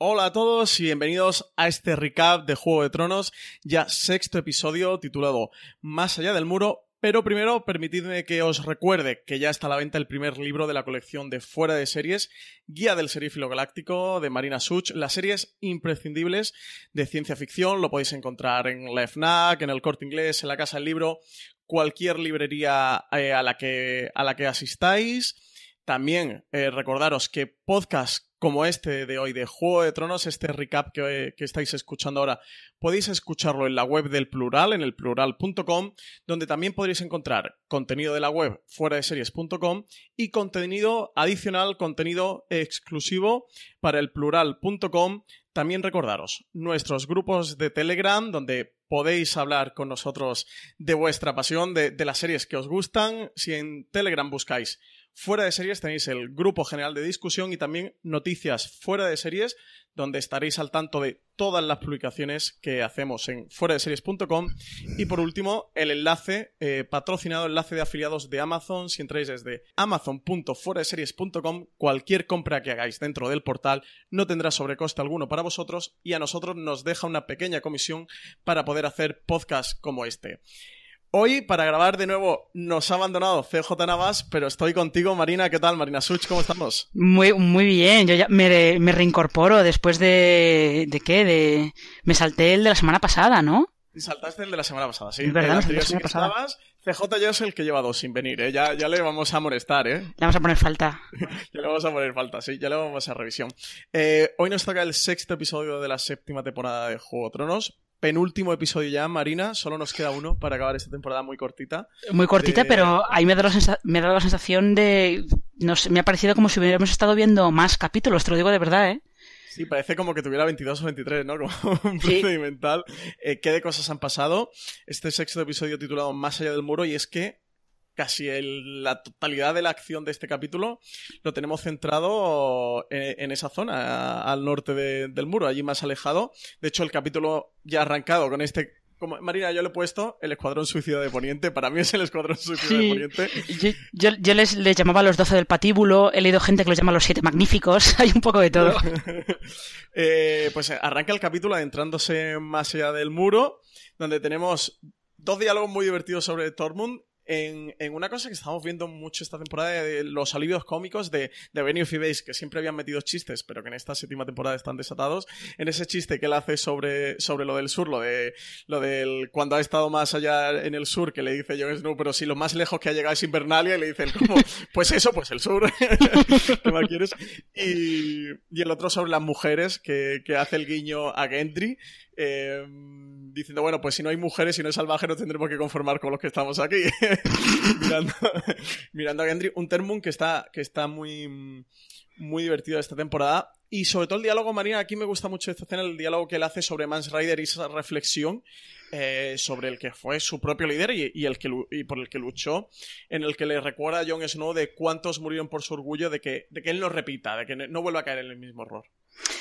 Hola a todos y bienvenidos a este recap de Juego de Tronos, ya sexto episodio titulado Más allá del muro. Pero primero, permitidme que os recuerde que ya está a la venta el primer libro de la colección de Fuera de Series, Guía del Serífilo Galáctico de Marina Such, las series imprescindibles de ciencia ficción. Lo podéis encontrar en la FNAC, en el Corte Inglés, en la Casa del Libro, cualquier librería eh, a, la que, a la que asistáis. También eh, recordaros que podcast como este de hoy de Juego de Tronos, este recap que, estáis escuchando ahora, podéis escucharlo en la web del plural, en el plural.com, donde también podréis encontrar contenido de la web fuera de series.com y contenido adicional, contenido exclusivo para el plural.com. También recordaros nuestros grupos de Telegram, donde podéis hablar con nosotros de vuestra pasión, de, de las series que os gustan. Si en Telegram buscáis Fuera de series tenéis el grupo general de discusión y también noticias fuera de series, donde estaréis al tanto de todas las publicaciones que hacemos en fuera de series.com. Y por último, el enlace, eh, patrocinado enlace de afiliados de Amazon. Si entráis desde amazon.fueradeseries.com, cualquier compra que hagáis dentro del portal no tendrá sobrecoste alguno para vosotros y a nosotros nos deja una pequeña comisión para poder hacer podcasts como este. Hoy, para grabar de nuevo, nos ha abandonado CJ Navas, pero estoy contigo, Marina. ¿Qué tal, Marina Such? ¿Cómo estamos? Muy, muy bien. Yo ya me, reincorporo después de. ¿De qué? De. Me salté el de la semana pasada, ¿no? Saltaste el de la semana pasada, sí. Es verdad, el la semana pasada. CJ ya es el que lleva dos sin venir, ¿eh? Ya, ya le vamos a molestar, ¿eh? Le vamos a poner falta. ya le vamos a poner falta, sí. Ya le vamos a revisión. Eh, hoy nos toca el sexto episodio de la séptima temporada de Juego de Tronos penúltimo episodio ya, Marina. Solo nos queda uno para acabar esta temporada muy cortita. Muy cortita, pero ahí me ha, dado la me la sensación de... No sé, me ha parecido como si hubiéramos estado viendo más capítulos, te lo digo de verdad, ¿eh? Sí, parece como que tuviera 22 o 23, ¿no? Como un procedimental. Eh, ¿Qué de cosas han pasado? Este sexto episodio titulado Más allá del muro y es que casi la totalidad de la acción de este capítulo lo tenemos centrado en, esa zona, al norte del muro, allí más alejado. De hecho, el capítulo ya ha arrancado con este como, Marina, yo le he puesto el Escuadrón Suicida de Poniente. Para mí es el Escuadrón Suicida de Poniente. Yo, les, llamaba los 12 del patíbulo. He leído gente que los llama los Siete Magníficos. Hay un poco de todo. Eh, pues arranca el capítulo adentrándose más allá del muro, donde tenemos dos diálogos muy divertidos sobre Tormund en, una cosa que estamos viendo mucho esta temporada de los alivios cómicos de, de Benioff y Base, que siempre habían metido chistes, pero que en esta séptima temporada están desatados. En ese chiste que él hace sobre, sobre lo del sur, lo de lo del cuando ha estado más allá en el sur, que le dice Jon Snow, pero si lo más lejos que ha llegado es Invernalia, y le dice como, pues eso, pues el sur. ¿Qué más quieres? Y, y, el otro sobre las mujeres, que, que hace el guiño a Gendry. Eh, diciendo, bueno, pues si no hay mujeres y no hay salvajes, nos tendremos que conformar con los que estamos aquí. mirando, mirando, a Gendry. Un Termun que está, que está muy, muy divertido esta temporada. Y sobre todo el diálogo, Marina, aquí me gusta mucho esta escena, el diálogo que él hace sobre Mans Rider y esa reflexión eh, sobre el que fue su propio líder y, el que, y por el que luchó, en el que le recuerda a Jon Snow de cuántos murieron por su orgullo, de que, de que él no repita, de que no vuelva a caer en el mismo error.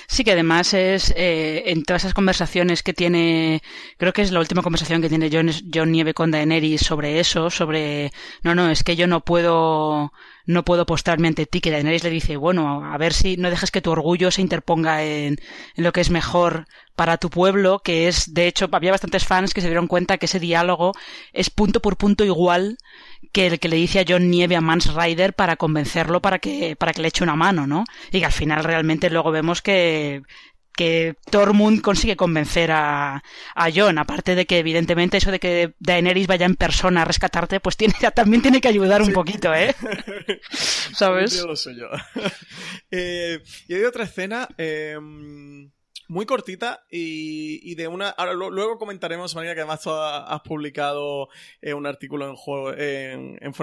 Sí, que además es eh, en todas esas conversaciones que tiene, creo que es la última conversación que tiene John, John Nieve con Daenerys sobre eso, sobre, no, no, es que yo no puedo, no puedo postrarme ante ti, que Daenerys le dice, bueno, a ver si no dejes que tu orgullo se interponga en, en lo que es mejor para tu pueblo, que es, de hecho, había bastantes fans que se dieron cuenta que ese diálogo es punto por punto igual que el que le dice a John Nieve a Mans Rider para convencerlo para que, para que le eche una mano, ¿no? Y que al final realmente luego vemos que, que Tormund consigue convencer a, a John, aparte de que evidentemente eso de que Daenerys vaya en persona a rescatarte, pues tiene, también tiene que ayudar un poquito, ¿eh? ¿Sabes? Yo lo sé yo. eh, y hay otra escena, eh, muy cortita y, de una. Ahora luego comentaremos, María, que además tú has publicado eh, un artículo en, juego, en, en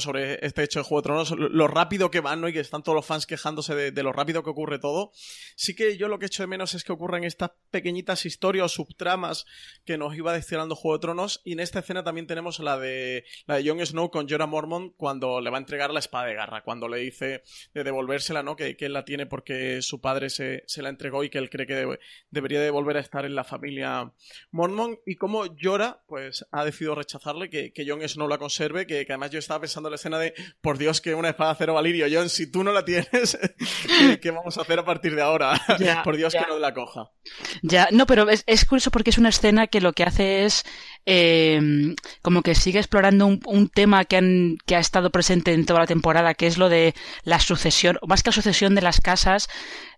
sobre este hecho de Juego de Tronos, lo, rápido que van, ¿no? Y que están todos los fans quejándose de, lo rápido que ocurre todo. Sí que yo lo que echo de menos es que ocurran estas pequeñitas historias o subtramas que nos iba destilando Juego de Tronos. Y en esta escena también tenemos la de la de Jon Snow con Jorah Mormont cuando le va a entregar la espada de garra, cuando le dice de devolvérsela, ¿no? Que, que él la tiene porque su padre se, se la entregó y que él cree que debería de volver a estar en la familia Mormon y cómo Yora pues ha decidido rechazarle, que, que Jon eso no la conserve, que, además yo estaba pensando en la escena de, por Dios, que una espada cero valirio, Jon, si tú no la tienes, ¿qué, vamos a hacer a partir de ahora? por Dios que no la coja. Ya, no, pero es, es curioso porque es una escena que lo que hace es eh, como que sigue explorando un, tema que, han, que ha estado presente en toda la temporada, que es lo de la sucesión, más que la sucesión de las casas,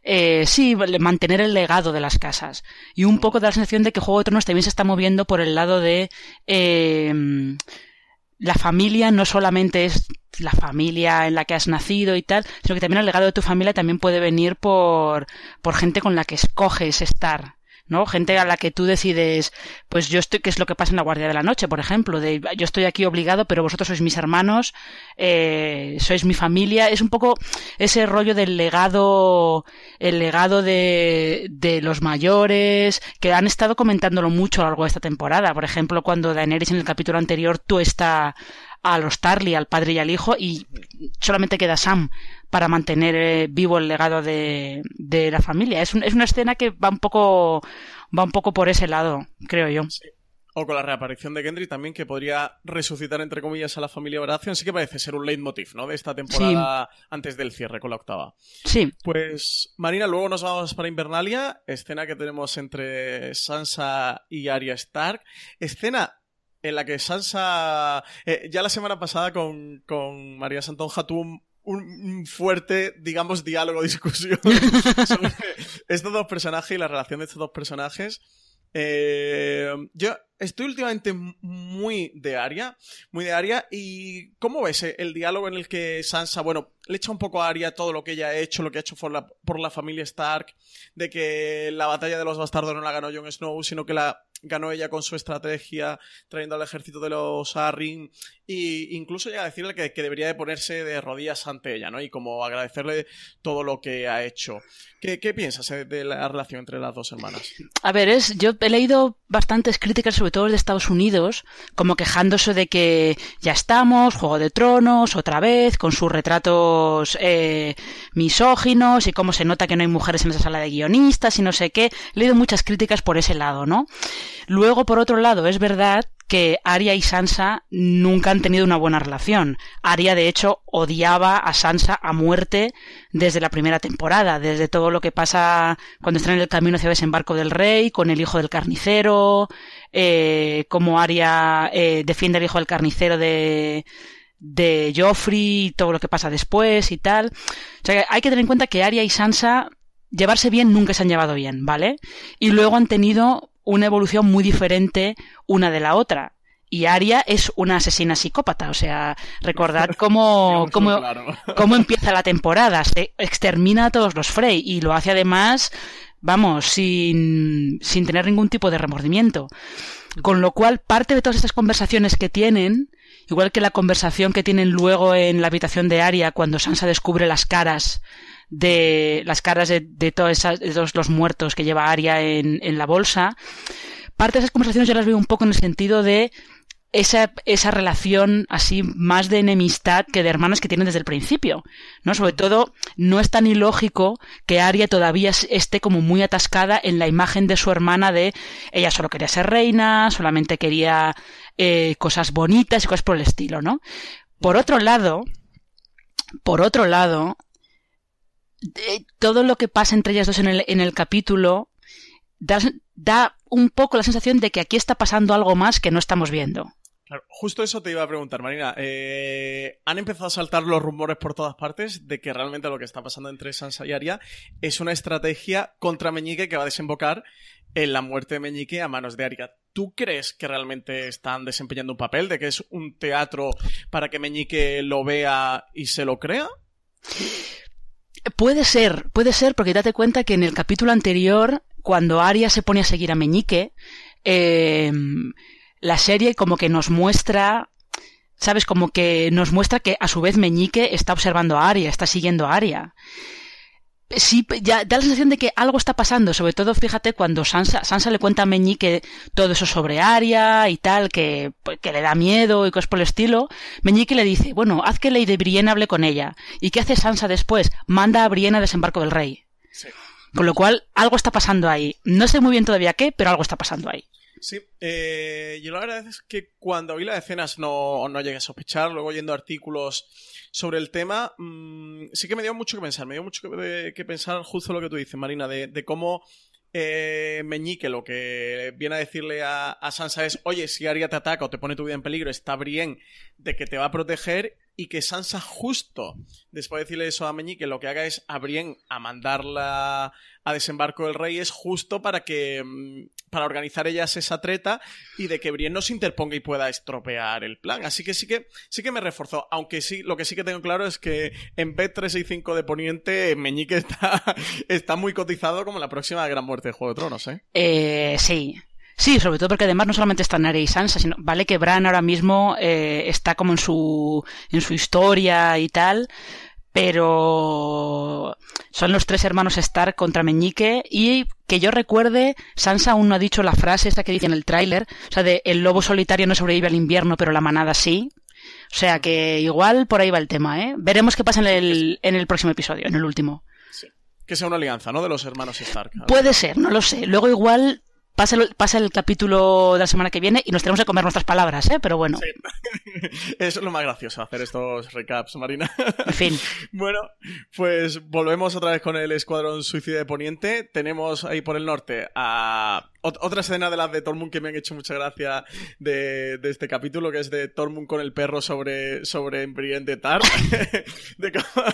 eh, sí, mantener el legado de las casas. Y un poco da la sensación de que Juego de Tronos también se está moviendo por el lado de eh, la familia no solamente es la familia en la que has nacido y tal, sino que también el legado de tu familia también puede venir por, por gente con la que escoges estar. ¿No? Gente a la que tú decides, pues yo estoy, que es lo que pasa en la Guardia de la Noche, por ejemplo, de yo estoy aquí obligado, pero vosotros sois mis hermanos, eh, sois mi familia, es un poco ese rollo del legado, el legado de, de los mayores, que han estado comentándolo mucho a lo largo de esta temporada, por ejemplo, cuando Daenerys en el capítulo anterior tú está a los Tarly, al padre y al hijo, y solamente queda Sam para mantener eh, vivo el legado de, de la familia. Es, es, una escena que va un poco va un poco por ese lado, creo yo. O con la reaparición de Gendry también, que podría resucitar, entre comillas, a la familia Baratheon. Sí que parece ser un leitmotiv, ¿no? De esta temporada antes del cierre con la octava. Sí. Pues, Marina, luego nos vamos para Invernalia. Escena que tenemos entre Sansa y Arya Stark. Escena en la que Sansa, eh, ya la semana pasada con, con María Santonja tuvo un, fuerte, digamos, diálogo, discusión sobre estos dos personajes y la relación de estos dos personajes. Eh, yo estoy últimamente muy de Aria, muy de Aria, y ¿cómo ves el diálogo en el que Sansa, bueno, le echa un poco a Aria todo lo que ella ha hecho, lo que ha hecho por la, por la familia Stark, de que la batalla de los bastardos no la ganó Jon Snow, sino que la ganó ella con su estrategia, trayendo al ejército de los Arryn, e incluso llega a decirle que, debería de ponerse de rodillas ante ella, ¿no? Y como agradecerle todo lo que ha hecho. ¿Qué, qué piensas eh, de la relación entre las dos hermanas? A ver, es, yo he leído bastantes críticas, sobre todo de Estados Unidos, como quejándose de que ya estamos, Juego de Tronos, otra vez, con sus retratos eh, misóginos y cómo se nota que no hay mujeres en esa sala de guionistas y no sé qué. He leído muchas críticas por ese lado, ¿no? Luego, por otro lado, es verdad que Arya y Sansa nunca han tenido una buena relación. Arya, de hecho, odiaba a Sansa a muerte desde la primera temporada, desde todo lo que pasa cuando están en el camino hacia desembarco del rey, con el hijo del carnicero, eh, como Arya eh, defiende al hijo del carnicero de de Joffrey, todo lo que pasa después y tal. O sea, hay que tener en cuenta que Arya y Sansa llevarse bien nunca se han llevado bien, ¿vale? Y luego han tenido una evolución muy diferente una de la otra. Y Aria es una asesina psicópata, o sea, recordad cómo, cómo, cómo empieza la temporada, se extermina a todos los Frey y lo hace además, vamos, sin, sin tener ningún tipo de remordimiento. Con lo cual, parte de todas estas conversaciones que tienen, igual que la conversación que tienen luego en la habitación de Aria cuando Sansa descubre las caras de las caras de, de, todos los muertos que lleva Aria en, en, la bolsa. Parte de esas conversaciones yo las veo un poco en el sentido de esa, esa relación así más de enemistad que de hermanas que tienen desde el principio, ¿no? Sobre todo, no es tan ilógico que Aria todavía esté como muy atascada en la imagen de su hermana de ella solo quería ser reina, solamente quería eh, cosas bonitas y cosas por el estilo, ¿no? Por otro lado, por otro lado, todo lo que pasa entre ellas dos en el, capítulo da, un poco la sensación de que aquí está pasando algo más que no estamos viendo. Justo eso te iba a preguntar, Marina. Eh, han empezado a saltar los rumores por todas partes de que realmente lo que está pasando entre Sansa y Arya es una estrategia contra Meñique que va a desembocar en la muerte de Meñique a manos de Arya. ¿Tú crees que realmente están desempeñando un papel, de que es un teatro para que Meñique lo vea y se lo crea? Puede ser, puede ser, porque date cuenta que en el capítulo anterior, cuando Arya se pone a seguir a Meñique, eh, la serie como que nos muestra, ¿sabes? Como que nos muestra que a su vez Meñique está observando a Arya, está siguiendo a Arya sí, ya da la sensación de que algo está pasando, sobre todo fíjate cuando Sansa, Sansa le cuenta a Meñique todo eso sobre Arya y tal, que, pues, que le da miedo y cosas por el estilo, Meñique le dice, bueno, haz que Lady Brienne hable con ella. ¿Y qué hace Sansa después? Manda a Brienne a desembarco del rey. Con lo cual, algo está pasando ahí. No sé muy bien todavía qué, pero algo está pasando ahí. Sí, eh, yo la verdad es que cuando vi las escenas no, no llegué a sospechar, luego oyendo artículos sobre el tema, mmm, sí que me dio mucho que pensar, me dio mucho que, que pensar justo lo que tú dices, Marina, de, de cómo eh, Meñique lo que viene a decirle a, a, Sansa es, oye, si Arya te ataca o te pone tu vida en peligro, está bien de que te va a proteger y que Sansa justo después de decirle eso a Meñique lo que haga es a Brienne a mandarla a desembarco del rey es justo para que para organizar ellas esa treta y de que Brienne no se interponga y pueda estropear el plan. Así que sí que sí que me reforzó, aunque sí lo que sí que tengo claro es que en B365 de Poniente Meñique está está muy cotizado como la próxima gran muerte de Juego de Tronos, ¿eh? Eh, sí. Sí, sobre todo porque además no solamente están Arya y Sansa, sino vale que Bran ahora mismo eh, está como en su en su historia y tal, pero son los tres hermanos Stark contra Meñique y que yo recuerde, Sansa aún no ha dicho la frase esta que dice en el tráiler, o sea, de el lobo solitario no sobrevive al invierno, pero la manada sí. O sea que igual por ahí va el tema, ¿eh? Veremos qué pasa en el, en el próximo episodio, en el último. Sí. Que sea una alianza, ¿no? De los hermanos Stark. Puede ser, no lo sé. Luego igual Pasa el, pasa el, capítulo de la semana que viene y nos tenemos que comer nuestras palabras, ¿eh? Pero bueno. Sí. Eso es lo más gracioso, hacer estos recaps, Marina. En fin. bueno, pues volvemos otra vez con el Escuadrón Suicida de Poniente. Tenemos ahí por el norte a otra escena de las de Tormund que me han hecho mucha gracia de, de este capítulo, que es de Tormund con el perro sobre, sobre Brienne de Tar. de cómo,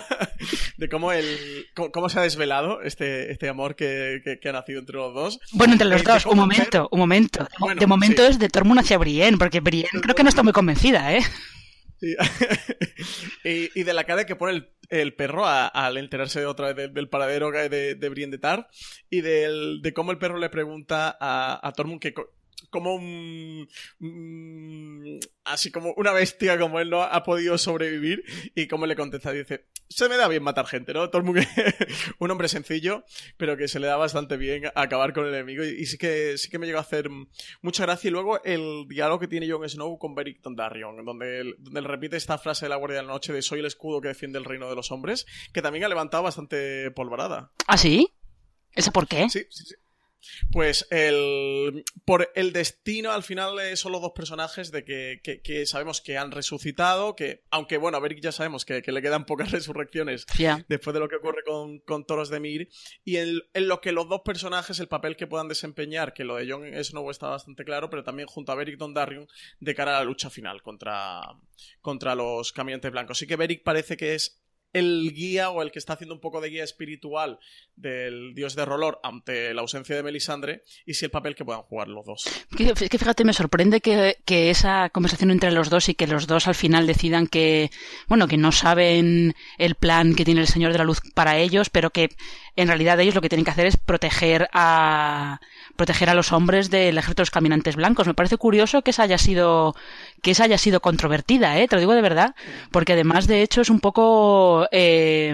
de cómo, el, cómo, se ha desvelado este, este amor que, que, que, ha nacido entre los dos. Bueno, entre los dos, un momento, un momento. Bueno, de momento sí. es de Tormund hacia Brienne, porque Brienne creo que no está muy convencida, ¿eh? Y, y, de la cara que pone el, el perro a, al enterarse de otra vez de, del paradero de, de Brienne de Tar y de cómo el perro le pregunta a, a Tormund que como un, un, así como una bestia como él no ha podido sobrevivir y como le contesta dice se me da bien matar gente no todo el mundo un hombre sencillo pero que se le da bastante bien acabar con el enemigo y, y, sí que sí que me llegó a hacer mucha gracia y luego el diálogo que tiene Jon Snow con Beric Dondarrion donde él, donde él repite esta frase de la Guardia de la Noche de soy el escudo que defiende el reino de los hombres que también ha levantado bastante polvarada ¿Ah sí? ¿eso por qué? sí sí sí pues el por el destino al final son los dos personajes de que, que, que, sabemos que han resucitado que aunque bueno a Beric ya sabemos que, que le quedan pocas resurrecciones yeah. después de lo que ocurre con, con Toros de Mir y en, en, lo que los dos personajes el papel que puedan desempeñar que lo de Jon Snow está bastante claro pero también junto a Beric Dondarrion de cara a la lucha final contra contra los caminantes blancos así que Beric parece que es el guía o el que está haciendo un poco de guía espiritual del dios de Rolor ante la ausencia de Melisandre y si el papel que puedan jugar los dos. Que, que fíjate, me sorprende que, que, esa conversación entre los dos y que los dos al final decidan que, bueno, que no saben el plan que tiene el Señor de la Luz para ellos, pero que en realidad ellos lo que tienen que hacer es proteger a proteger a los hombres del ejército de los caminantes blancos. Me parece curioso que esa haya sido que esa haya sido controvertida, ¿eh? Te lo digo de verdad, porque además de hecho es un poco eh,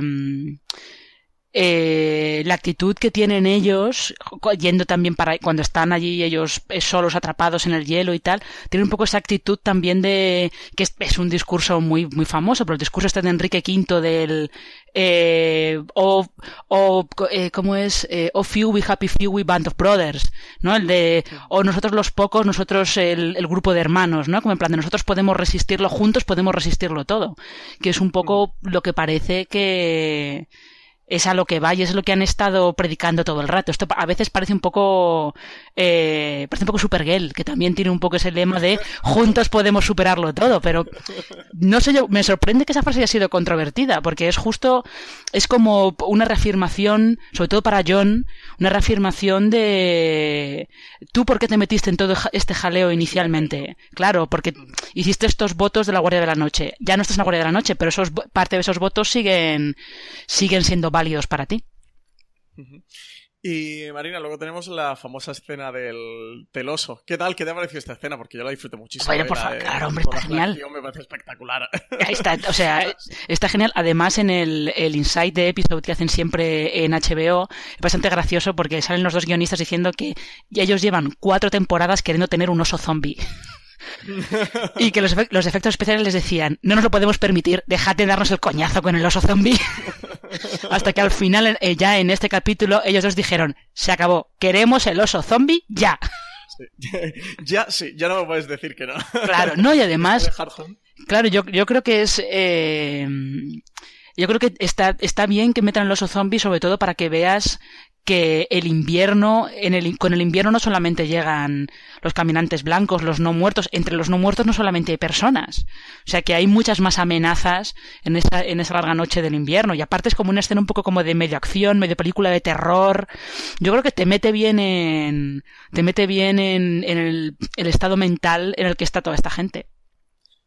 eh, la actitud que tienen ellos, yendo también para cuando están allí ellos solos atrapados en el hielo y tal, tienen un poco esa actitud también de que es, es un discurso muy muy famoso, pero el discurso este de Enrique V del eh, o, o eh, ¿cómo es? Eh, o few we happy few we band of brothers, ¿no? El de o nosotros los pocos, nosotros el, el grupo de hermanos, ¿no? Como en plan de nosotros podemos resistirlo juntos, podemos resistirlo todo, que es un poco lo que parece que es a lo que va y es lo que han estado predicando todo el rato. Esto a veces parece un poco, eh, parece un poco Supergirl, que también tiene un poco ese lema de juntos podemos superarlo todo, pero no sé yo, me sorprende que esa frase haya sido controvertida, porque es justo, es como una reafirmación, sobre todo para John, una reafirmación de tú por qué te metiste en todo este jaleo inicialmente. Claro, porque hiciste estos votos de la Guardia de la Noche. Ya no estás en la Guardia de la Noche, pero esos, parte de esos votos siguen, siguen siendo válidos para ti. Uh -huh. Y Marina, luego tenemos la famosa escena del teloso. ¿Qué tal? ¿Qué te ha parecido esta escena? Porque yo la disfruté muchísimo. Bueno, por favor, claro, hombre, está genial. Me parece espectacular. Ahí está, o sea, está genial. Además, en el, el Insight de episode que hacen siempre en HBO, es bastante gracioso porque salen los dos guionistas diciendo que ellos llevan cuatro temporadas queriendo tener un oso zombie. y que los, los, efectos especiales les decían, no nos lo podemos permitir, dejad de darnos el coñazo con el oso zombie. Hasta que al final, eh, ya en este capítulo, ellos dos dijeron, se acabó, queremos el oso zombie ya. Ya, sí, ya no me puedes decir que no. Claro, no, y además, claro, yo, yo creo que es... Eh, yo creo que está, está bien que metan el oso zombie, sobre todo para que veas que el invierno, en el, con el invierno no solamente llegan los caminantes blancos, los no muertos, entre los no muertos no solamente hay personas. O sea que hay muchas más amenazas en esa, en esa larga noche del invierno. Y aparte es como una escena un poco como de medio acción, medio película de terror. Yo creo que te mete bien en, te mete bien en, el estado mental en el que está toda esta gente.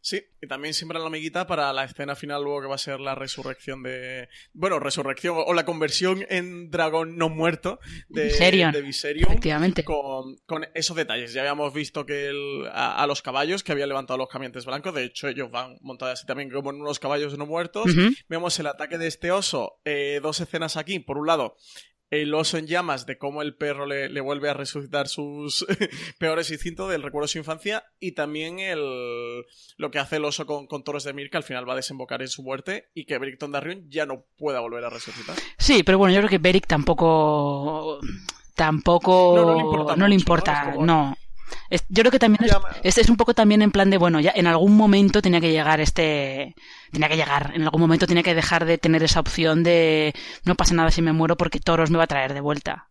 Sí, y también siempre la amiguita para la escena final luego que va a ser la resurrección de... Bueno, resurrección o la conversión en dragón no muerto de Viserion. De Viserion Efectivamente. Con, con, esos detalles. Ya habíamos visto que el, a, los caballos que habían levantado los caminantes blancos, de hecho ellos van montados así también como en unos caballos no muertos. Vemos el ataque de este oso, eh, dos escenas aquí. Por un lado, el oso en llamas de cómo el perro le, vuelve a resucitar sus peores instintos del recuerdo de su infancia y también el lo que hace el oso con, con Toros de Mir que al final va a desembocar en su muerte y que Beric Dondarrion ya no pueda volver a resucitar. Sí, pero bueno, yo creo que Beric tampoco tampoco no, le importa, no yo creo que también es, es, un poco también en plan de, bueno, ya en algún momento tenía que llegar este, tenía que llegar, en algún momento tenía que dejar de tener esa opción de no pasa nada si me muero porque Toros me va a traer de vuelta.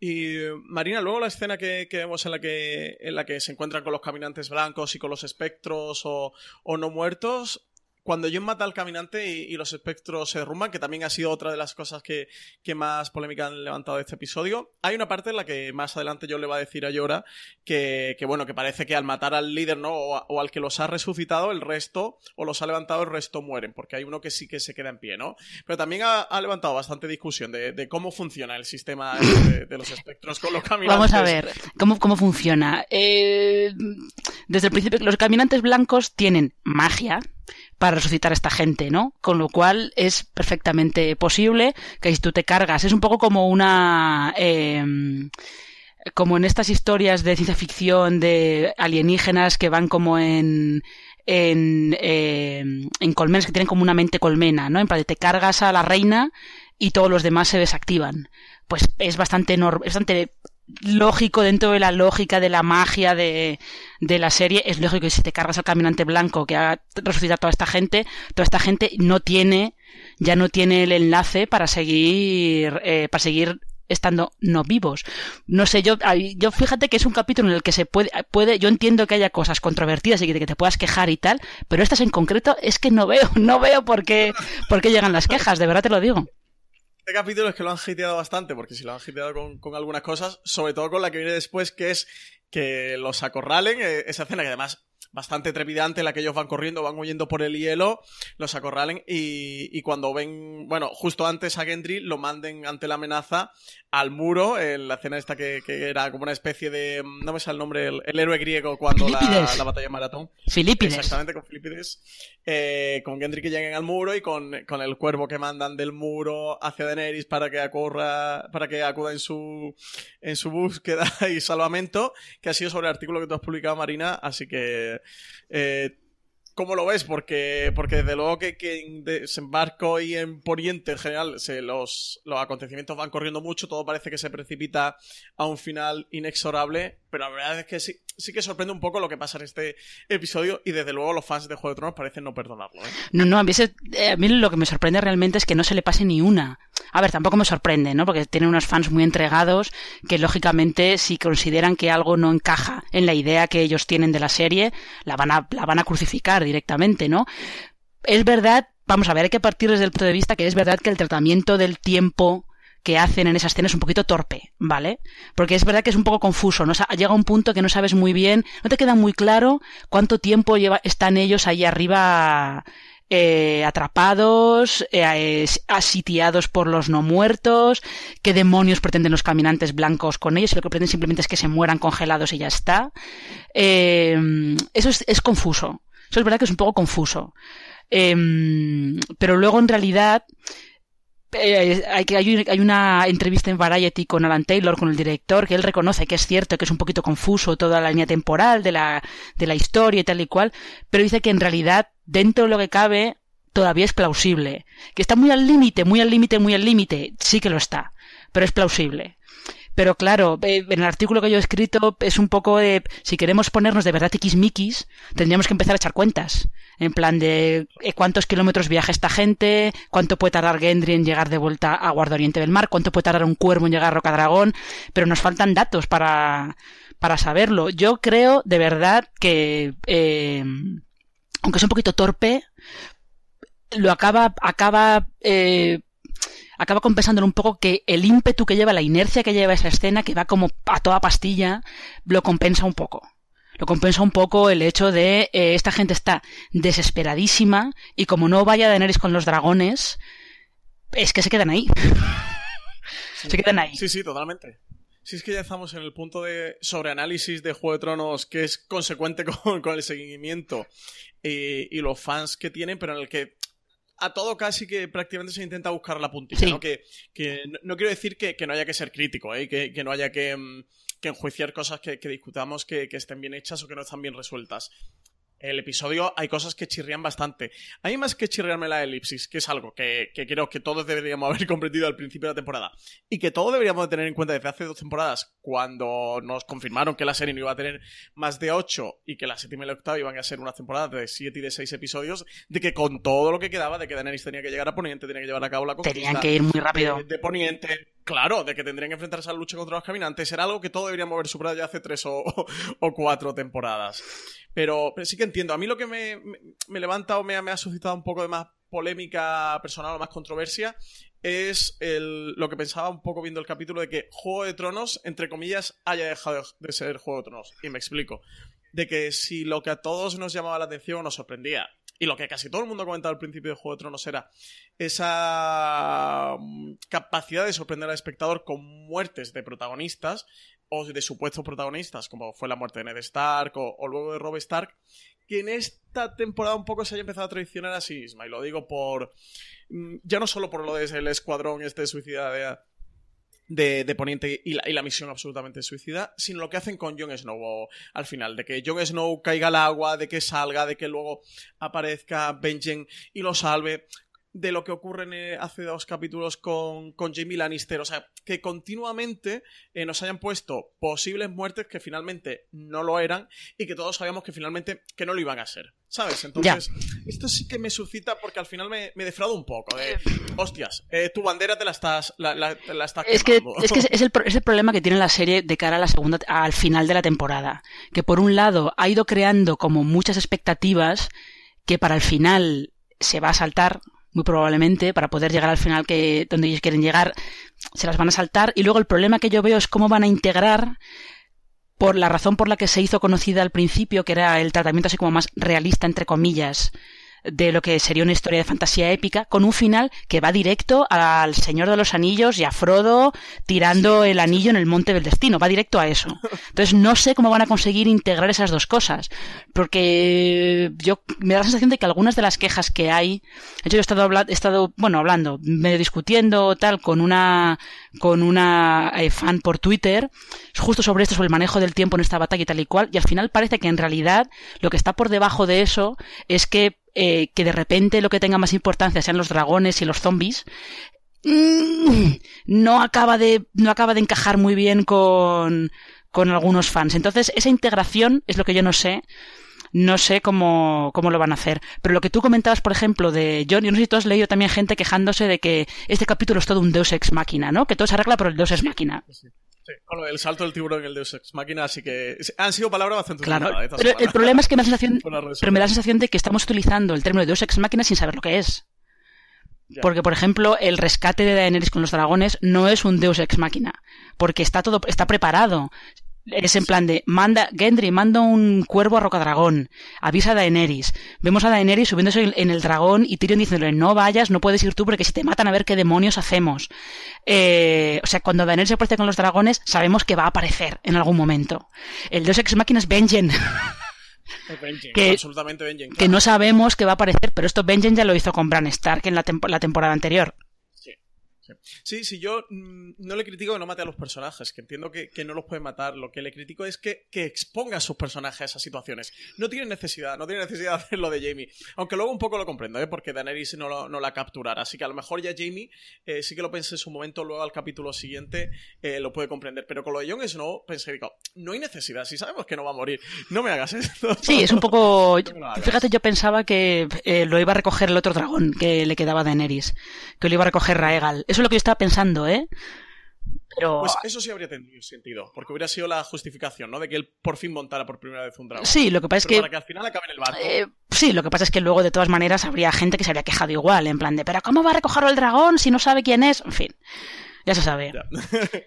Y Marina, luego la escena que, vemos en la que, en la que se encuentran con los caminantes blancos y con los espectros o, o no muertos, cuando John mata al caminante y, los espectros se derrumban, que también ha sido otra de las cosas que, más polémica han levantado de este episodio, hay una parte en la que más adelante John le va a decir a Yora que, bueno, que parece que al matar al líder, ¿no? O, al que los ha resucitado, el resto, o los ha levantado, el resto mueren, porque hay uno que sí que se queda en pie, ¿no? Pero también ha, levantado bastante discusión de, cómo funciona el sistema de, los espectros con los caminantes. Vamos a ver, ¿cómo, cómo funciona? Eh, desde el principio, los caminantes blancos tienen magia, para resucitar a esta gente, ¿no? Con lo cual es perfectamente posible que si tú te cargas, es un poco como una... Eh, como en estas historias de ciencia ficción de alienígenas que van como en en, eh, en colmenas que tienen como una mente colmena, ¿no? En plan, te cargas a la reina y todos los demás se desactivan. Pues es bastante, es bastante lógico dentro de la lógica de la magia de, de la serie. Es lógico que si te cargas al caminante blanco que ha resucitado a toda esta gente, toda esta gente no tiene, ya no tiene el enlace para seguir, eh, para seguir estando no vivos. No sé, yo, yo fíjate que es un capítulo en el que se puede, puede, yo entiendo que haya cosas controvertidas y que, te puedas quejar y tal, pero estas en concreto es que no veo, no veo por qué, por qué llegan las quejas, de verdad te lo digo. Este capítulo es que lo han hiteado bastante, porque si lo han hiteado con, algunas cosas, sobre todo con la que viene después, que es que los acorralen, eh, esa escena que además bastante trepidante la que ellos van corriendo, van huyendo por el hielo, los acorralen y, y cuando ven, bueno, justo antes a Gendry lo manden ante la amenaza al muro, en la escena esta que, que era como una especie de, no me sale el nombre, el, héroe griego cuando la, la, batalla maratón. Filipides. Exactamente, con Filipides. Eh, con Gendry que lleguen al muro y con, con, el cuervo que mandan del muro hacia Daenerys para que acorra, para que acuda en su, en su búsqueda y salvamento, que ha sido sobre el artículo que tú has publicado, Marina, así que eh, ¿Cómo lo ves? Porque, porque desde luego que, en desembarco y en Poniente en general se los, los acontecimientos van corriendo mucho, todo parece que se precipita a un final inexorable, pero la verdad es que sí, sí que sorprende un poco lo que pasa en este episodio y desde luego los fans de Juego de Tronos parecen no perdonarlo. ¿eh? No, no, a mí, eh, a mí lo que me sorprende realmente es que no se le pase ni una. A ver, tampoco me sorprende, ¿no? Porque tienen unos fans muy entregados que lógicamente si consideran que algo no encaja en la idea que ellos tienen de la serie, la van a, la van a crucificar directamente, ¿no? Es verdad, vamos a ver, hay que partir desde el punto de vista que es verdad que el tratamiento del tiempo que hacen en esa escena es un poquito torpe, ¿vale? Porque es verdad que es un poco confuso, ¿no? llega un punto que no sabes muy bien, no te queda muy claro cuánto tiempo lleva, están ellos ahí arriba eh, atrapados, eh, asitiados por los no muertos, qué demonios pretenden los caminantes blancos con ellos, y lo que pretenden simplemente es que se mueran congelados y ya está. Eh, eso es, confuso. Eso es verdad que es un poco confuso. pero luego en realidad hay, hay, una entrevista en Variety con Alan Taylor, con el director, que él reconoce que es cierto que es un poquito confuso toda la línea temporal de la, de la historia y tal y cual, pero dice que en realidad, dentro de lo que cabe, todavía es plausible. Que está muy al límite, muy al límite, muy al límite, sí que lo está, pero es plausible. Pero claro, eh, en el artículo que yo he escrito es un poco de, si queremos ponernos de verdad tiquismiquis, tendríamos que empezar a echar cuentas. En plan de eh, cuántos kilómetros viaja esta gente, cuánto puede tardar Gendry en llegar de vuelta a Guarda Oriente del Mar, cuánto puede tardar un cuervo en llegar a Rocadragón, pero nos faltan datos para, para saberlo. Yo creo de verdad que, eh, aunque es un poquito torpe, lo acaba, acaba acaba compensándolo un poco que el ímpetu que lleva, la inercia que lleva esa escena, que va como a toda pastilla, lo compensa un poco. Lo compensa un poco el hecho de eh, esta gente está desesperadísima y como no vaya Daenerys con los dragones, es que se quedan ahí. se quedan ahí. Sí, sí, totalmente. Si es que ya estamos en el punto de sobreanálisis de Juego de Tronos que es consecuente con, el seguimiento y, y, los fans que tienen, pero en el que a todo casi que prácticamente se intenta buscar la puntilla, ¿no? Que, no, quiero decir que, no haya que ser crítico, ¿eh? que, que no haya que, mm, enjuiciar cosas que, discutamos que, estén bien hechas o que no están bien resueltas el episodio hay cosas que chirrían bastante. Hay más que chirriarme la elipsis, que es algo que, creo que todos deberíamos haber comprendido al principio de la temporada. Y que todos deberíamos de tener en cuenta desde hace dos temporadas, cuando nos confirmaron que la serie no iba a tener más de ocho y que la séptima y la octava iban a ser una temporada de siete y de seis episodios, de que con todo lo que quedaba, de que Daenerys tenía que llegar a Poniente, tenía que llevar a cabo la conquista. Tenían que ir muy rápido. De, Poniente, claro, de que tendrían que enfrentarse a la lucha contra los caminantes, era algo que todos deberíamos haber superado ya hace tres o, cuatro temporadas. Pero, sí que entiendo. A mí lo que me, levanta o me, ha suscitado un poco de más polémica personal o más controversia es lo que pensaba un poco viendo el capítulo de que Juego de Tronos, entre comillas, haya dejado de ser Juego de Tronos. Y me explico. De que si lo que a todos nos llamaba la atención o nos sorprendía, y lo que casi todo el mundo ha comentado al principio de Juego de Tronos era esa mm, capacidad de sorprender al espectador con muertes de protagonistas, o de supuestos protagonistas, como fue la muerte de Ned Stark o, luego de Rob Stark, que en esta temporada un poco se haya empezado a traicionar a sí misma. Y lo digo por. Mm, ya no solo por lo del escuadrón este suicida de, de, Poniente y la, misión absolutamente suicida, sino lo que hacen con Jon Snow al final, de que Jon Snow caiga al agua, de que salga, de que luego aparezca Benjen y lo salve de lo que ocurre hace dos capítulos con, con Jamie Lannister. O sea, que continuamente eh, nos hayan puesto posibles muertes que finalmente no lo eran y que todos sabíamos que finalmente que no lo iban a ser. ¿Sabes? Entonces, esto sí que me suscita porque al final me, me defrauda un poco. De, hostias, eh, tu bandera te la estás, la, la, estás es que, es que es el, es el problema que tiene la serie de cara a la segunda, al final de la temporada. Que por un lado ha ido creando como muchas expectativas que para el final se va a saltar muy probablemente, para poder llegar al final que donde ellos quieren llegar, se las van a saltar. Y luego el problema que yo veo es cómo van a integrar por la razón por la que se hizo conocida al principio, que era el tratamiento así como más realista, entre comillas, de lo que sería una historia de fantasía épica, con un final que va directo al Señor de los Anillos y a Frodo tirando el anillo en el Monte del Destino, va directo a eso. Entonces no sé cómo van a conseguir integrar esas dos cosas, porque yo me da la sensación de que algunas de las quejas que hay, de hecho yo he estado, he estado bueno, hablando, medio discutiendo tal con una con una eh, fan por Twitter, justo sobre esto, sobre el manejo del tiempo en esta batalla y tal y cual, y al final parece que en realidad lo que está por debajo de eso es que eh, que de repente lo que tenga más importancia sean los dragones y los zombies, mm, no acaba de, no acaba de encajar muy bien con, con algunos fans. Entonces, esa integración es lo que yo no sé. No sé cómo, cómo lo van a hacer. Pero lo que tú comentabas, por ejemplo, de John, yo no sé si tú has leído también gente quejándose de que este capítulo es todo un Deus Ex Máquina, ¿no? Que todo se arregla por el Deus Ex Máquina. Sí, el salto del tiburón en el Deus Ex Máquina, así que han sido palabras bastante Claro, pero el problema es que me da, la sensación, pero me da la sensación de que estamos utilizando el término de Deus Ex Máquina sin saber lo que es. Porque, por ejemplo, el rescate de Daenerys con los dragones no es un Deus Ex Máquina, porque está todo, está preparado. Es en plan de, manda, Gendry, manda un cuervo a Rocadragón, avisa a Daenerys. Vemos a Daenerys subiéndose en el dragón y Tyrion diciéndole, no vayas, no puedes ir tú porque si te matan a ver qué demonios hacemos. Eh, o sea, cuando Daenerys se aparece con los dragones, sabemos que va a aparecer en algún momento. El Deus Ex Machina es Benjen. que, absolutamente Benjen, que no sabemos que va a aparecer, pero esto Benjen ya lo hizo con Bran Stark en la, la temporada anterior. Sí, sí, yo mm, no le critico que no mate a los personajes, que entiendo que, no los puede matar. Lo que le critico es que, exponga a sus personajes a esas situaciones. No tiene necesidad, no tiene necesidad de hacer lo de Jamie. Aunque luego un poco lo comprendo, ¿eh? porque Daenerys no, no la capturara. Así que a lo mejor ya Jamie eh, sí que lo pensé en su momento, luego al capítulo siguiente eh, lo puede comprender. Pero con lo de Jon Snow pensé, digo, no hay necesidad, si sabemos que no va a morir, no me hagas esto. Sí, es un poco... Fíjate, yo pensaba que eh, lo iba a recoger el otro dragón que le quedaba a Daenerys, que lo iba a recoger Raegal. Eso es lo que yo estaba pensando, ¿eh? Pero... Pues eso sí habría tenido sentido, porque hubiera sido la justificación, ¿no? De que él por fin montara por primera vez un dragón. Sí, lo que pasa es que... Para que al final acabe en el barco. Eh, sí, lo que pasa es que luego de todas maneras habría gente que se habría quejado igual, en plan de, pero ¿cómo va a recogerlo el dragón si no sabe quién es? En fin. Ya se sabe.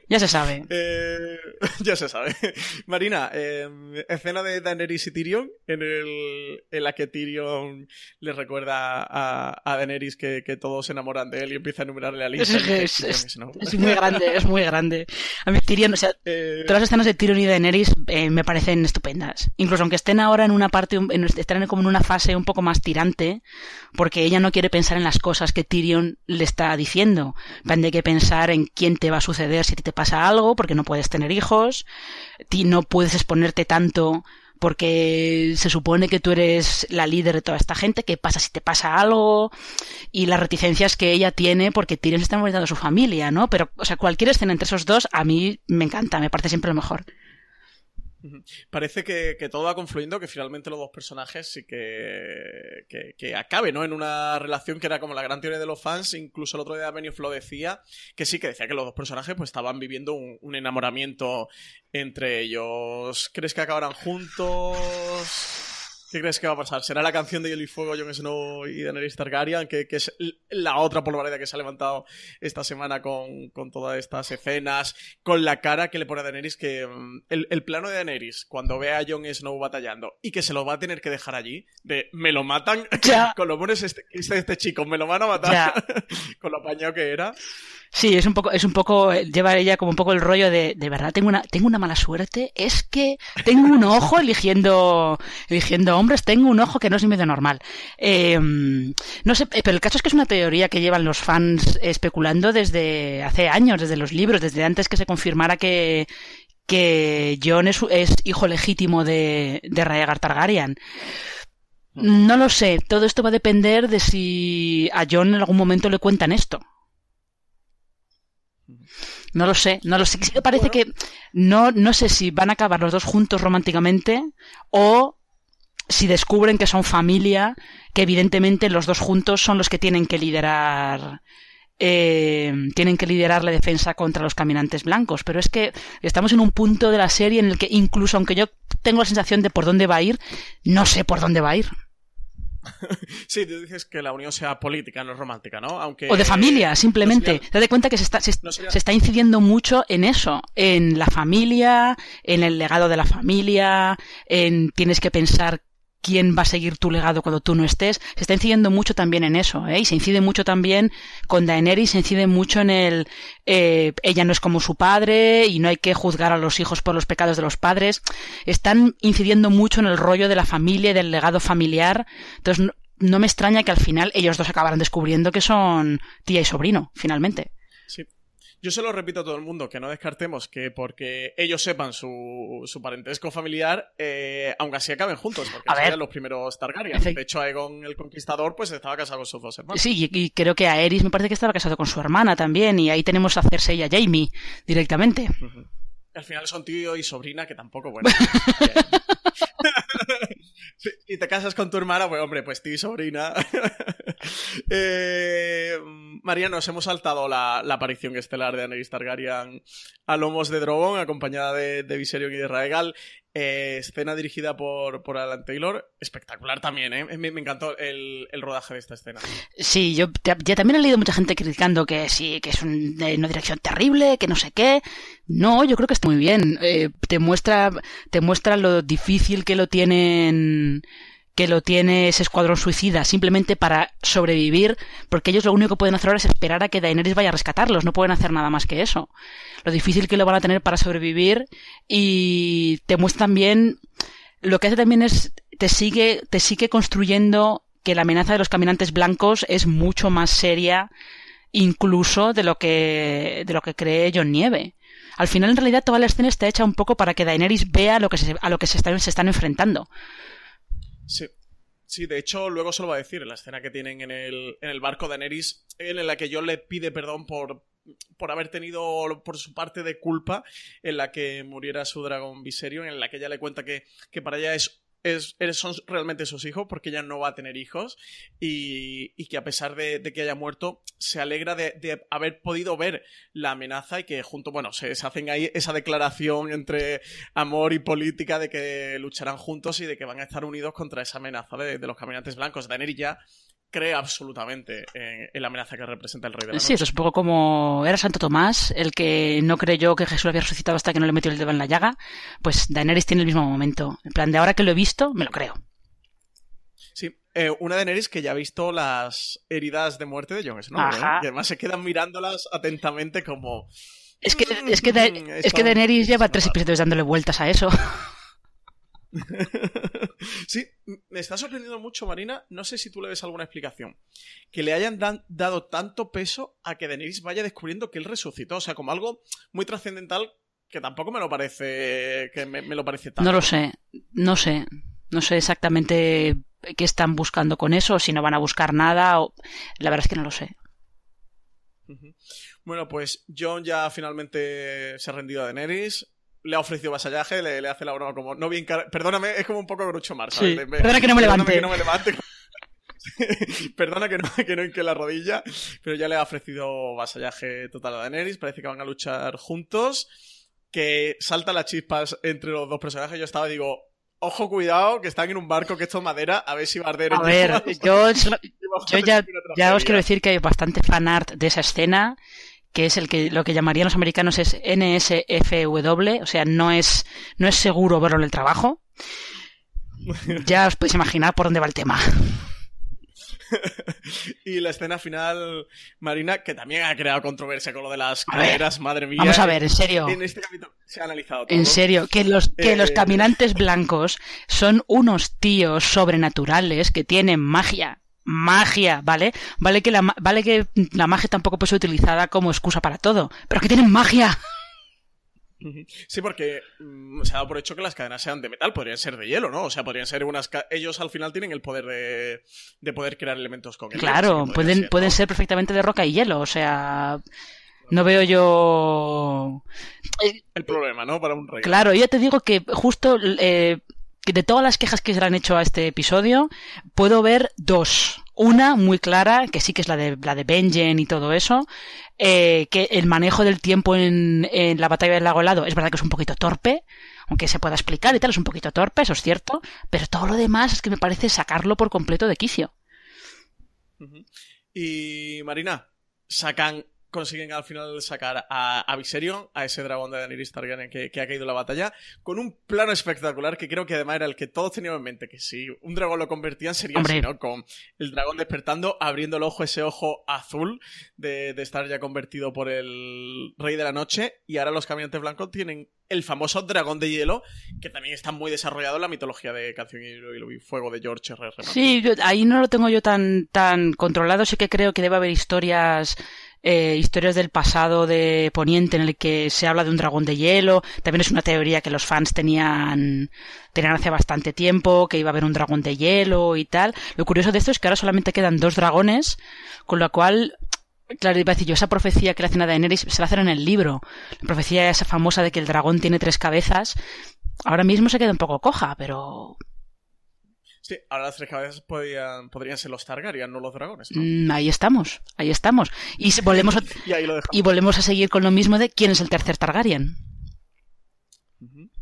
Ya, se sabe. Eh, ya se sabe. Marina, em, escena de Daenerys y Tyrion en, el, en la que Tyrion le recuerda a, a Daenerys que, que, todos se enamoran de él y empieza a enumerarle la lista. Es, muy grande, es muy grande. A mí Tyrion, o sea, eh, todas las escenas de Tyrion y Daenerys eh, me parecen estupendas. Incluso aunque estén ahora en una parte, en, estén como en una fase un poco más tirante, porque ella no quiere pensar en las cosas que Tyrion le está diciendo. Van de que pensar en quién te va a suceder si te pasa algo, porque no puedes tener hijos, no puedes exponerte tanto porque se supone que tú eres la líder de toda esta gente, qué pasa si te pasa algo, y las reticencias que ella tiene porque Tyrion se está muriendo a su familia, ¿no? Pero, o sea, cualquier escena entre esos dos a mí me encanta, me parece siempre lo mejor. Parece que, todo va confluyendo, que finalmente los dos personajes sí que, que, acabe, ¿no? En una relación que era como la gran teoría de los fans. Incluso el otro día Benioff lo decía, que sí, que decía que los dos personajes pues estaban viviendo un, un enamoramiento entre ellos. ¿Crees que acabarán juntos? ¿Qué crees que va a pasar? ¿Será la canción de Hielo y Fuego, Jon Snow y Daenerys Targaryen, que, que es la otra polvareda que se ha levantado esta semana con, con, todas estas escenas, con la cara que le pone a Daenerys, que mm, el, el, plano de Daenerys, cuando ve a Jon Snow batallando y que se lo va a tener que dejar allí, de me lo matan, con lo bueno es este, este, este, chico, me lo van a matar, con lo apañado que era. Sí, es un poco, es un poco, lleva ella como un poco el rollo de, de verdad, tengo una, tengo una mala suerte, es que tengo un ojo eligiendo, eligiendo hombres, tengo un ojo que no es ni medio normal. Eh, no sé, pero el caso es que es una teoría que llevan los fans especulando desde hace años, desde los libros, desde antes que se confirmara que, que Jon es, es hijo legítimo de, de Rhaegar Targaryen. No lo sé, todo esto va a depender de si a Jon en algún momento le cuentan esto. No lo sé, no lo sé. Parece que no, no sé si van a acabar los dos juntos románticamente o si descubren que son familia, que evidentemente los dos juntos son los que tienen que liderar eh, tienen que liderar la defensa contra los caminantes blancos. Pero es que estamos en un punto de la serie en el que incluso aunque yo tengo la sensación de por dónde va a ir, no sé por dónde va a ir. sí, tú dices que la unión sea política, no romántica, ¿no? Aunque, o de familia, simplemente. Te das cuenta que se está, se, está incidiendo mucho en eso, en la familia, en el legado de la familia, en tienes que pensar quién va a seguir tu legado cuando tú no estés. Se está incidiendo mucho también en eso, ¿eh? Y se incide mucho también con Daenerys, se incide mucho en el eh, ella no es como su padre y no hay que juzgar a los hijos por los pecados de los padres. Están incidiendo mucho en el rollo de la familia y del legado familiar. Entonces no, no me extraña que al final ellos dos acabaran descubriendo que son tía y sobrino, finalmente. Yo se lo repito a todo el mundo, que no descartemos que porque ellos sepan su, su parentesco familiar, eh, aunque así acaben juntos, porque serían los primeros Targaryen. De hecho, Aegon el Conquistador pues estaba casado con sus dos hermanos. Sí, y, creo que Aerys me parece que estaba casado con su hermana también, y ahí tenemos a Cersei y a Jamie directamente. Al final son tío y sobrina, que tampoco, bueno. si te casas con tu hermana, pues hombre, pues y sobrina. eh, María, nos hemos saltado la, aparición estelar de Daenerys Targaryen a lomos de Drogon, acompañada de, de Viserion y de Raegal. Eh, escena dirigida por, por Alan Taylor. Espectacular también, ¿eh? Me, encantó el, rodaje de esta escena. Sí, yo ya, también he leído mucha gente criticando que sí, que es una dirección terrible, que no sé qué. No, yo creo que está muy bien. Eh, te muestra, te muestra lo difícil que lo tienen que lo tiene ese escuadrón suicida simplemente para sobrevivir, porque ellos lo único que pueden hacer ahora es esperar a que Daenerys vaya a rescatarlos, no pueden hacer nada más que eso. Lo difícil que lo van a tener para sobrevivir y te muestra también lo que hace también es te sigue te sigue construyendo que la amenaza de los caminantes blancos es mucho más seria incluso de lo que, de lo que cree John Nieve. Al final, en realidad, toda la escena está hecha un poco para que Daenerys vea lo que a lo que se están enfrentando. Sí. Sí, de hecho, luego se lo va a decir en la escena que tienen en el, en el barco de Daenerys, en la que John le pide perdón por, por haber tenido por su parte de culpa en la que muriera su dragón Viserion, en la que ella le cuenta que, que para ella es es, son realmente sus hijos porque ella no va a tener hijos y, y que a pesar de, que haya muerto se alegra de, haber podido ver la amenaza y que junto, bueno, se, hacen ahí esa declaración entre amor y política de que lucharán juntos y de que van a estar unidos contra esa amenaza de, los caminantes blancos. Daenerys ya cree absolutamente en, la amenaza que representa el rey de la Sí, eso es un poco como era Santo Tomás, el que no creyó que Jesús había resucitado hasta que no le metió el dedo en la llaga. Pues Daenerys tiene el mismo momento. En plan, de ahora que lo he visto, me lo creo. Sí, eh, una Daenerys que ya ha visto las heridas de muerte de Jon Snow, ¿eh? y además se quedan mirándolas atentamente como... Es que, es que, es que Daenerys lleva tres episodios dándole vueltas a eso. me está sorprendiendo mucho, Marina. No sé si tú le ves alguna explicación. Que le hayan dado tanto peso a que Daenerys vaya descubriendo que él resucitó. O sea, como algo muy trascendental que tampoco me lo parece. que me, lo parece tanto. No lo sé. No sé. No sé exactamente qué están buscando con eso, si no van a buscar nada. O... La verdad es que no lo sé. Bueno, pues John ya finalmente se ha rendido a Daenerys le ha ofrecido vasallaje, le, hace la broma como, no bien, perdóname, es como un poco Groucho Marx. Perdona que no me levante. Que no me levante. Perdona que no, que no hinque la rodilla, pero ya le ha ofrecido vasallaje total a Daenerys, parece que van a luchar juntos, que salta las chispas entre los dos personajes, yo estaba digo, ojo cuidado, que están en un barco que esto es madera, a ver si Bardero... A ver, yo, yo ya, ya os quiero decir que hay bastante fanart de esa escena, que es el que lo que llamarían los americanos es NSFW, o sea, no es, no es seguro verlo en el trabajo. Ya os podéis imaginar por dónde va el tema. y la escena final, Marina, que también ha creado controversia con lo de las carreras, madre mía. Vamos a ver, en serio. En este capítulo se ha analizado todo. En serio, que los, que los eh, caminantes blancos son unos tíos sobrenaturales que tienen magia magia, ¿vale? Vale que la, vale que la magia tampoco puede ser utilizada como excusa para todo, pero que tienen magia. Sí, porque mm, se ha dado por hecho que las cadenas sean de metal, podrían ser de hielo, ¿no? O sea, podrían ser unas... Ellos al final tienen el poder de, de poder crear elementos con Claro, pueden, ser, pueden ser perfectamente de roca y hielo, o sea... No veo yo... El problema, ¿no? Para un rey. Claro, ya te digo que justo... Eh, de todas las quejas que se le han hecho a este episodio, puedo ver dos. Una muy clara, que sí que es la de la de Benjen y todo eso, eh, que el manejo del tiempo en, en, la batalla del lago helado es verdad que es un poquito torpe, aunque se pueda explicar y tal, es un poquito torpe, eso es cierto, pero todo lo demás es que me parece sacarlo por completo de quicio. Y Marina, sacan consiguen al final sacar a, a Viserion, a ese dragón de Daenerys Targaryen que, que, ha caído en la batalla, con un plano espectacular que creo que además era el que todos teníamos en mente, que si un dragón lo convertían sería así, ¿no? Con el dragón despertando, abriendo el ojo, ese ojo azul de, de, estar ya convertido por el Rey de la Noche, y ahora los caminantes blancos tienen el famoso dragón de hielo, que también está muy desarrollado en la mitología de Canción y Fuego de George R. R. Sí, ahí no lo tengo yo tan, tan controlado, sí que creo que debe haber historias eh, historias del pasado de Poniente en el que se habla de un dragón de hielo. También es una teoría que los fans tenían, tenían hace bastante tiempo, que iba a haber un dragón de hielo y tal. Lo curioso de esto es que ahora solamente quedan dos dragones, con lo cual Claro, iba a decir yo, esa profecía que le hacen a Daenerys se la hacen en el libro. La profecía esa famosa de que el dragón tiene tres cabezas. Ahora mismo se queda un poco coja, pero Sí, ahora las tres cabezas podrían, podrían ser los Targaryen, no los dragones. Mm, ahí estamos, ahí estamos. Y volvemos, a, y, volvemos a seguir con lo mismo de quién es el tercer Targaryen.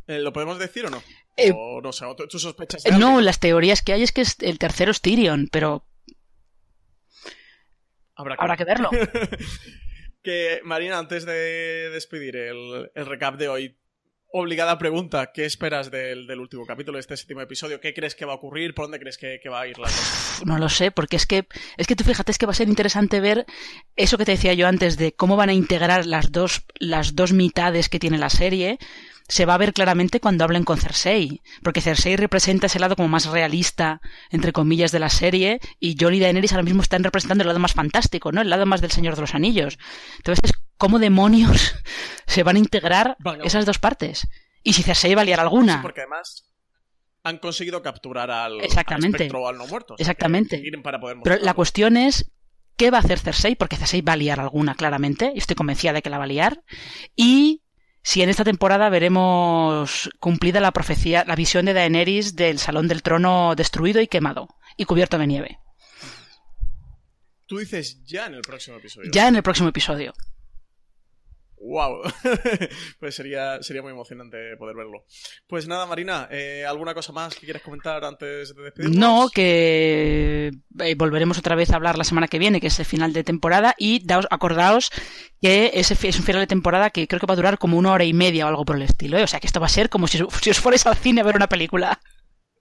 Eh, ¿Lo podemos decir o no? Eh, o no sé, ¿tú sospechas? De no, las teorías que hay es que el tercero es Tyrion, pero... Habrá que, verlo. que, Marina, antes de despedir el, el recap de hoy, obligada pregunta. ¿Qué esperas del, último capítulo, de este séptimo episodio? ¿Qué crees que va a ocurrir? ¿Por dónde crees que, va a ir la cosa? No lo sé, porque es que, es que tú fíjate, es que va a ser interesante ver eso que te decía yo antes de cómo van a integrar las dos, las dos mitades que tiene la serie. se va a ver claramente cuando hablen con Cersei, porque Cersei representa ese lado como más realista, entre comillas, de la serie, y Jon y Daenerys ahora mismo están representando el lado más fantástico, ¿no? El lado más del Señor de los Anillos. Entonces, ¿cómo demonios se van a integrar esas dos partes? Y si Cersei va a liar alguna. Sí, porque además han conseguido capturar al, Exactamente. espectro al no muerto. Exactamente. Pero la cuestión es qué va a hacer Cersei, porque Cersei va a liar alguna, claramente, y estoy convencida de que la va a liar. Y si en esta temporada veremos cumplida la profecía, la visión de Daenerys del Salón del Trono destruido y quemado y cubierto de nieve. Tú dices ya en el próximo episodio. Ya en el próximo episodio. ¡Wow! pues sería, sería muy emocionante poder verlo. Pues nada, Marina, eh, ¿alguna cosa más que quieras comentar antes de despedirnos? No, que eh, volveremos otra vez a hablar la semana que viene, que es el final de temporada, y daos, acordaos que ese es un final de temporada que creo que va a durar como una hora y media o algo por el estilo. ¿eh? O sea que esto va a ser como si, si os fuerais al cine a ver una película.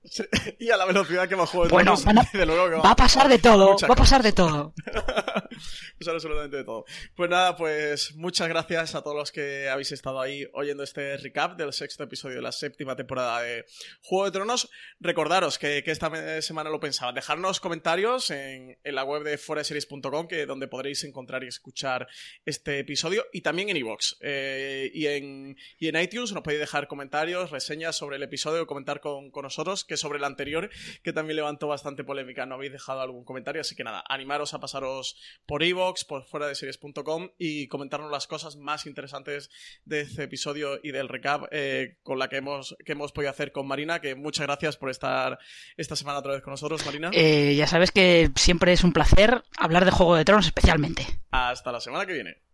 y a la velocidad que va Juego de bueno, va, a pasar de todo, va a pasar de todo. pasar absolutamente de todo. Pues nada, pues muchas gracias a todos los que habéis estado ahí oyendo este recap del sexto episodio de la séptima temporada de Juego de Tronos. Recordaros que, esta semana lo pensaba. Dejarnos comentarios en, la web de foreseries.com, que donde podréis encontrar y escuchar este episodio, y también en iVoox. Eh, y, en, y en iTunes nos podéis dejar comentarios, reseñas sobre el episodio, comentar con, con nosotros, que sobre el anterior, que también levantó bastante polémica. No habéis dejado algún comentario, así que nada, animaros a pasaros por iVoox, por fuera de series.com y comentarnos las cosas más interesantes de este episodio y del recap eh, con la que hemos, que hemos podido hacer con Marina, que muchas gracias por estar esta semana otra vez con nosotros, Marina. Eh, ya sabes que siempre es un placer hablar de Juego de Tronos especialmente. Hasta la semana que viene.